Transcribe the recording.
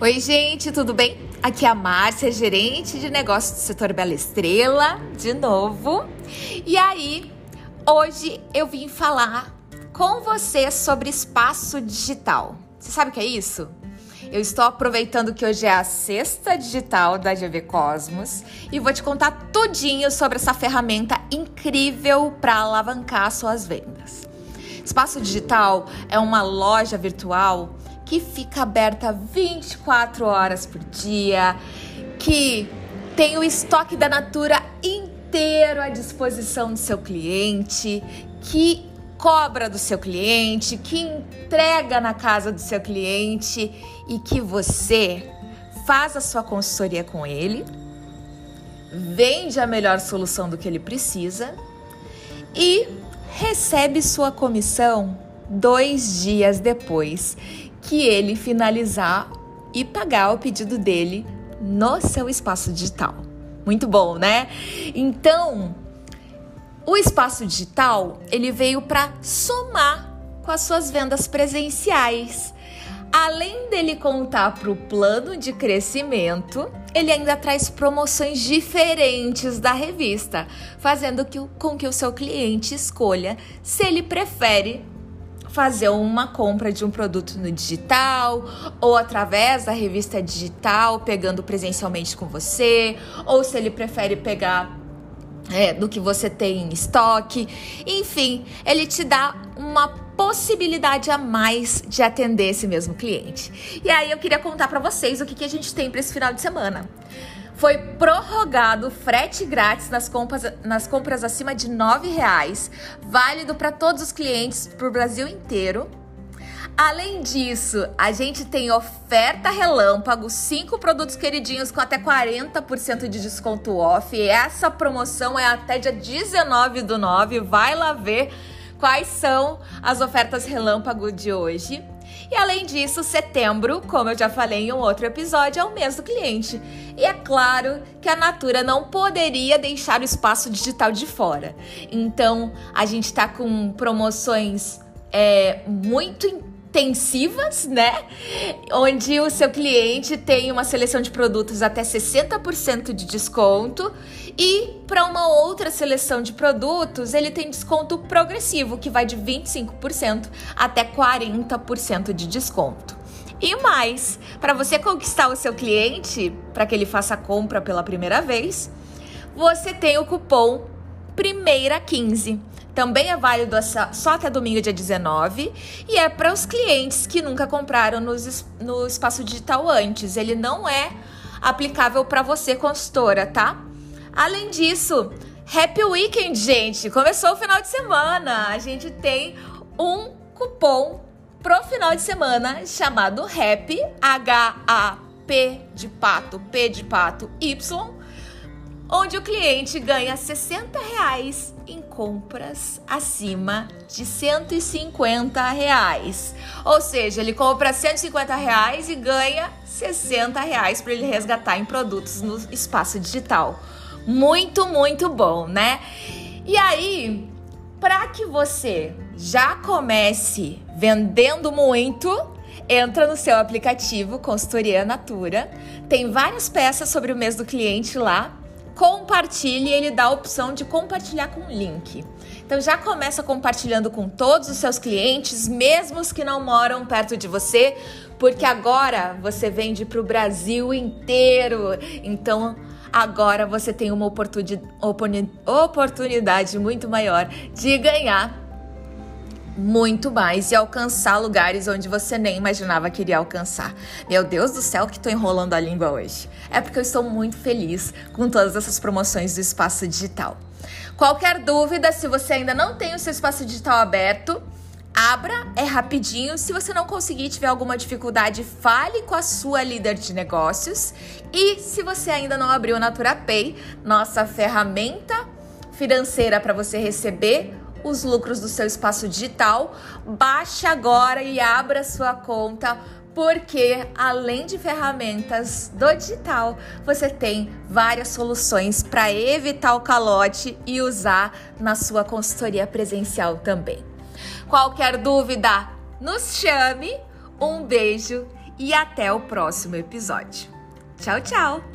Oi, gente, tudo bem? Aqui é a Márcia, gerente de negócios do setor Bela Estrela, de novo. E aí, hoje eu vim falar com você sobre espaço digital. Você sabe o que é isso? Eu estou aproveitando que hoje é a sexta digital da GV Cosmos e vou te contar tudinho sobre essa ferramenta incrível para alavancar suas vendas. Espaço Digital é uma loja virtual que fica aberta 24 horas por dia, que tem o estoque da Natura inteiro à disposição do seu cliente, que cobra do seu cliente, que entrega na casa do seu cliente e que você faz a sua consultoria com ele, vende a melhor solução do que ele precisa e recebe sua comissão dois dias depois que ele finalizar e pagar o pedido dele no seu espaço digital. Muito bom, né? Então, o espaço digital, ele veio para somar com as suas vendas presenciais. Além dele contar para o plano de crescimento, ele ainda traz promoções diferentes da revista, fazendo que, com que o seu cliente escolha se ele prefere fazer uma compra de um produto no digital ou através da revista digital, pegando presencialmente com você, ou se ele prefere pegar é, do que você tem em estoque. Enfim, ele te dá uma possibilidade a mais de atender esse mesmo cliente. E aí eu queria contar para vocês o que, que a gente tem para esse final de semana foi prorrogado frete grátis nas compras, nas compras acima de R$ reais, válido para todos os clientes para o Brasil inteiro. Além disso, a gente tem oferta relâmpago, cinco produtos queridinhos com até 40% de desconto off. E essa promoção é até dia 19 do 9. Vai lá ver quais são as ofertas relâmpago de hoje. E além disso, setembro, como eu já falei em um outro episódio, é o mês do cliente. E é claro que a Natura não poderia deixar o espaço digital de fora. Então, a gente está com promoções é, muito intensivas, né? Onde o seu cliente tem uma seleção de produtos até 60% de desconto e para uma outra seleção de produtos, ele tem desconto progressivo, que vai de 25% até 40% de desconto. E mais, para você conquistar o seu cliente, para que ele faça a compra pela primeira vez, você tem o cupom Primeira 15 também é válido só até domingo, dia 19, e é para os clientes que nunca compraram no espaço digital antes. Ele não é aplicável para você, consultora, tá? Além disso, Happy Weekend, gente! Começou o final de semana. A gente tem um cupom pro final de semana chamado Happy, H-A-P de pato, P de pato, Y onde o cliente ganha 60 reais em compras acima de 150 reais. Ou seja, ele compra 150 reais e ganha 60 reais para ele resgatar em produtos no espaço digital. Muito, muito bom, né? E aí, para que você já comece vendendo muito, entra no seu aplicativo Consultoria Natura. Tem várias peças sobre o mês do cliente lá compartilhe, ele dá a opção de compartilhar com link. Então já começa compartilhando com todos os seus clientes, mesmo os que não moram perto de você, porque agora você vende para o Brasil inteiro. Então agora você tem uma oportunidade muito maior de ganhar muito mais e alcançar lugares onde você nem imaginava que iria alcançar. Meu Deus do céu, que tô enrolando a língua hoje. É porque eu estou muito feliz com todas essas promoções do espaço digital. Qualquer dúvida, se você ainda não tem o seu espaço digital aberto, abra, é rapidinho. Se você não conseguir, tiver alguma dificuldade, fale com a sua líder de negócios. E se você ainda não abriu o Natura Pay, nossa ferramenta financeira para você receber os lucros do seu espaço digital, baixe agora e abra sua conta porque além de ferramentas do digital, você tem várias soluções para evitar o calote e usar na sua consultoria presencial também. Qualquer dúvida, nos chame. Um beijo e até o próximo episódio. Tchau, tchau!